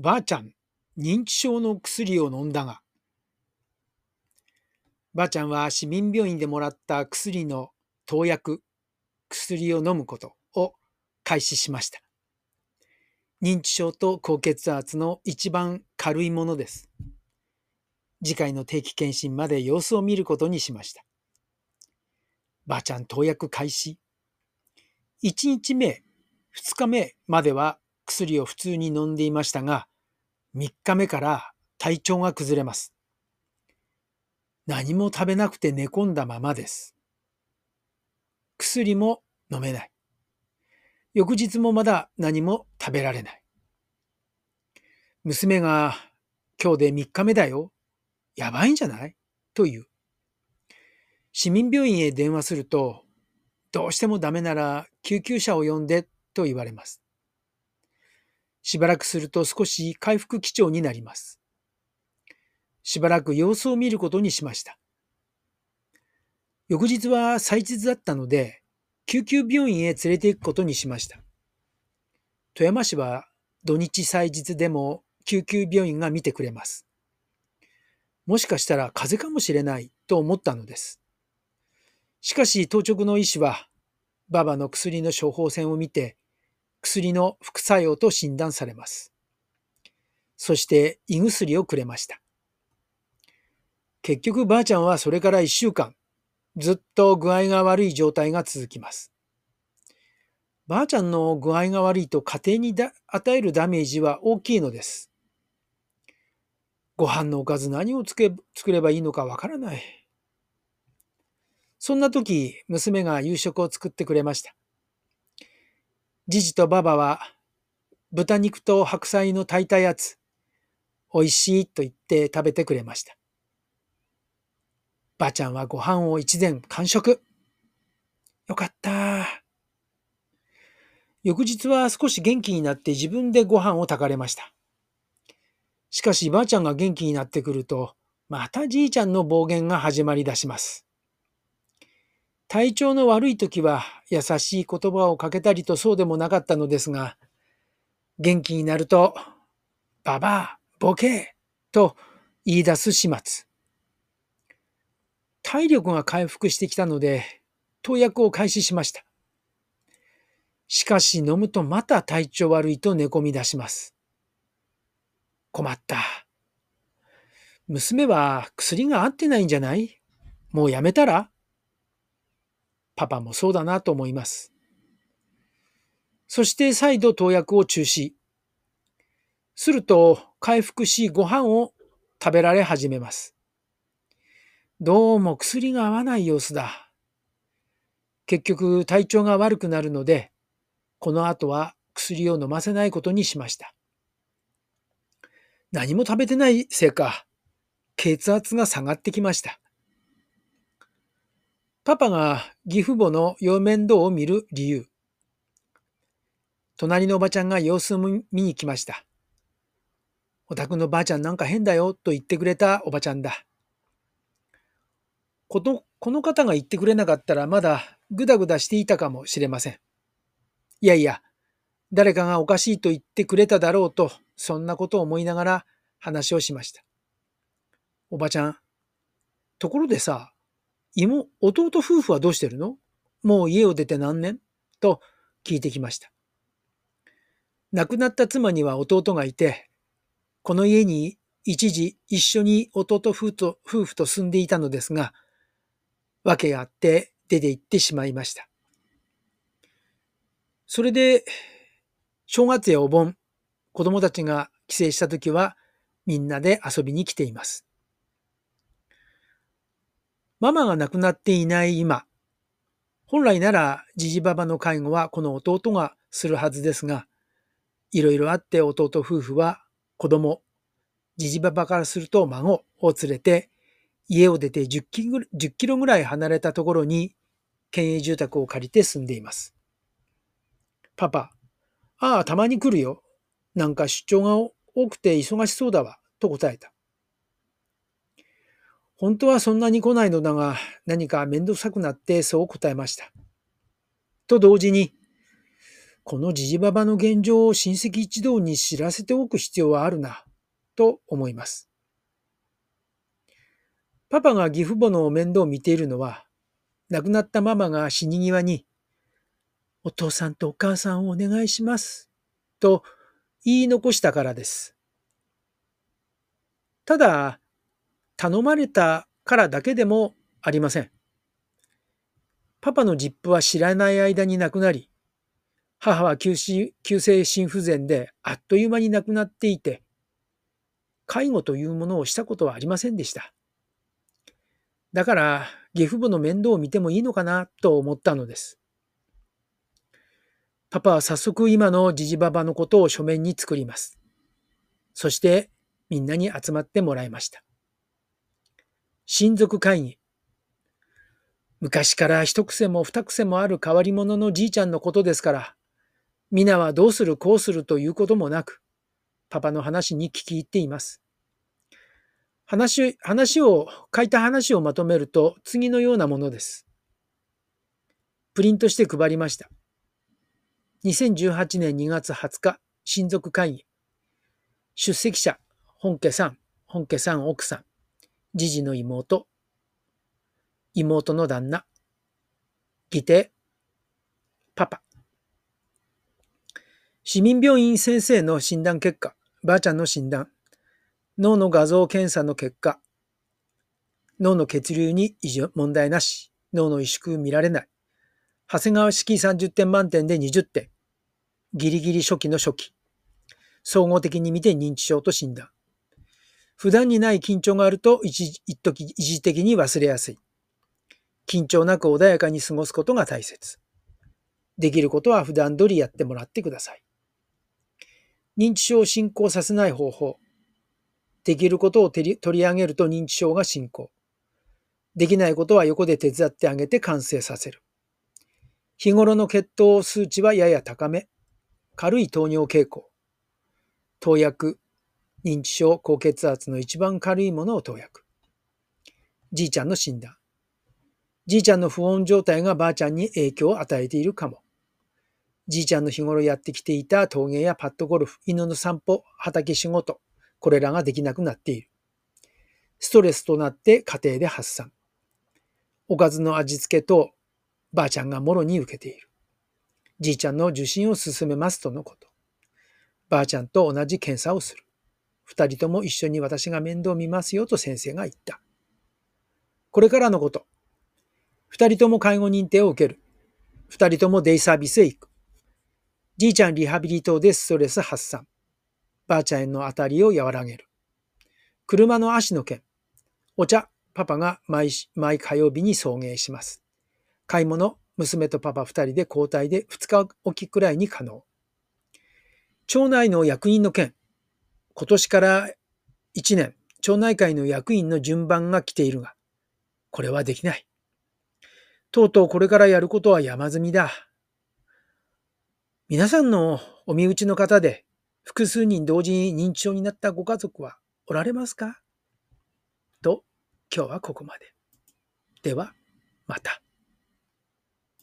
ばあちゃん、認知症の薬を飲んだが、ばあちゃんは市民病院でもらった薬の投薬、薬を飲むことを開始しました。認知症と高血圧の一番軽いものです。次回の定期検診まで様子を見ることにしました。ばあちゃん投薬開始。1日目、2日目までは薬を普通に飲んでいましたが、3日目から体調が崩れます。何も食べなくて寝込んだままです。薬も飲めない。翌日もまだ何も食べられない。娘が今日で3日目だよ。やばいんじゃない？という。市民病院へ電話すると、どうしてもダメなら救急車を呼んでと言われます。しばらくすると少し回復基調になります。しばらく様子を見ることにしました。翌日は祭日だったので、救急病院へ連れて行くことにしました。富山市は土日祭日でも救急病院が見てくれます。もしかしたら風邪かもしれないと思ったのです。しかし当直の医師は、ババの薬の処方箋を見て、薬の副作用と診断されます。そして胃薬をくれました。結局ばあちゃんはそれから一週間、ずっと具合が悪い状態が続きます。ばあちゃんの具合が悪いと家庭に与えるダメージは大きいのです。ご飯のおかず何をつけ作ればいいのかわからない。そんな時、娘が夕食を作ってくれました。じじとばばは、豚肉と白菜の炊いたやつ、美味しいと言って食べてくれました。ばあちゃんはご飯を一膳完食。よかった。翌日は少し元気になって自分でご飯を炊かれました。しかしばあちゃんが元気になってくると、またじいちゃんの暴言が始まり出します。体調の悪い時は優しい言葉をかけたりとそうでもなかったのですが、元気になると、ばばあ、ボケと言い出す始末。体力が回復してきたので、投薬を開始しました。しかし飲むとまた体調悪いと寝込み出します。困った。娘は薬が合ってないんじゃない？もうやめたら？パパもそうだなと思います。そして再度投薬を中止。すると回復しご飯を食べられ始めます。どうも薬が合わない様子だ。結局体調が悪くなるので、この後は薬を飲ませないことにしました。何も食べてないせいか、血圧が下がってきました。パパが義父母の養面倒を見る理由。隣のおばちゃんが様子を見に来ました。お宅のばあちゃんなんか変だよと言ってくれたおばちゃんだ。このこの方が言ってくれなかったらまだぐだぐだしていたかもしれません。いやいや、誰かがおかしいと言ってくれただろうと、そんなことを思いながら話をしました。おばちゃん、ところでさ、妹、弟夫婦はどうしてるの？もう家を出て何年？と聞いてきました。亡くなった妻には弟がいて、この家に一時一緒に弟夫婦と夫婦と住んでいたのですが、訳があって出て行ってしまいました。それで、正月やお盆、子供たちが帰省した時はみんなで遊びに来ています。ママが亡くなっていない今、本来ならじじばばの介護はこの弟がするはずですが、いろいろあって弟夫婦は子供、じじばばからすると孫を連れて家を出て10キロぐらい離れたところに県営住宅を借りて住んでいます。パパ、ああ、たまに来るよ。なんか出張が多くて忙しそうだわ。と答えた。本当はそんなに来ないのだが、何かめんどくさくなってそう答えました。と同時に、このじじばばの現状を親戚一同に知らせておく必要はあるな、と思います。パパが義父母の面倒を見ているのは、亡くなったママが死に際に、お父さんとお母さんをお願いします、と言い残したからです。ただ、頼まれたからだけでもありません。パパの実父は知らない間に亡くなり、母は急急性心不全であっという間に亡くなっていて、介護というものをしたことはありませんでした。だから、義父母の面倒を見てもいいのかなと思ったのです。パパは早速今のジジババのことを書面に作ります。そしてみんなに集まってもらいました。親族会議。昔から一癖も二癖もある変わり者のじいちゃんのことですから、皆はどうするこうするということもなく、パパの話に聞き入っています。話、話を、書いた話をまとめると次のようなものです。プリントして配りました。2018年2月20日、親族会議。出席者、本家さん、本家さん奥さん、次児の妹、妹の旦那、義弟、パパ。市民病院先生の診断結果、ばあちゃんの診断、脳の画像検査の結果、脳の血流に異常問題なし、脳の萎縮見られない。長谷川式30点満点で20点。ギリギリ初期の初期。総合的に見て認知症と診断。普段にない緊張があると一時一時的に忘れやすい。緊張なく穏やかに過ごすことが大切。できることは普段通りやってもらってください。認知症を進行させない方法。できることを取り上げると認知症が進行。できないことは横で手伝ってあげて完成させる。日頃の血糖数値はやや高め。軽い糖尿傾向。投薬。認知症、高血圧の一番軽いものを投薬。じいちゃんの診断。じいちゃんの不穏状態がばあちゃんに影響を与えているかも。じいちゃんの日頃やってきていた陶芸やパッドゴルフ、犬の散歩、畑仕事、これらができなくなっている。ストレスとなって家庭で発散。おかずの味付けとばあちゃんがもろに受けている。じいちゃんの受診を進めますとのこと。ばあちゃんと同じ検査をする。二人とも一緒に私が面倒見ますよと先生が言った。これからのこと。二人とも介護認定を受ける。二人ともデイサービスへ行く。じいちゃんリハビリ等でストレス発散。ばあちゃんへの当たりを和らげる。車の足の件。お茶、パパが毎毎火曜日に送迎します。買い物、娘とパパ二人で交代で二日おきくらいに可能。町内の役員の件。今年から一年、町内会の役員の順番が来ているが、これはできない。とうとうこれからやることは山積みだ。皆さんのお身内の方で複数人同時に認知症になったご家族はおられますか？と、今日はここまで。では、また。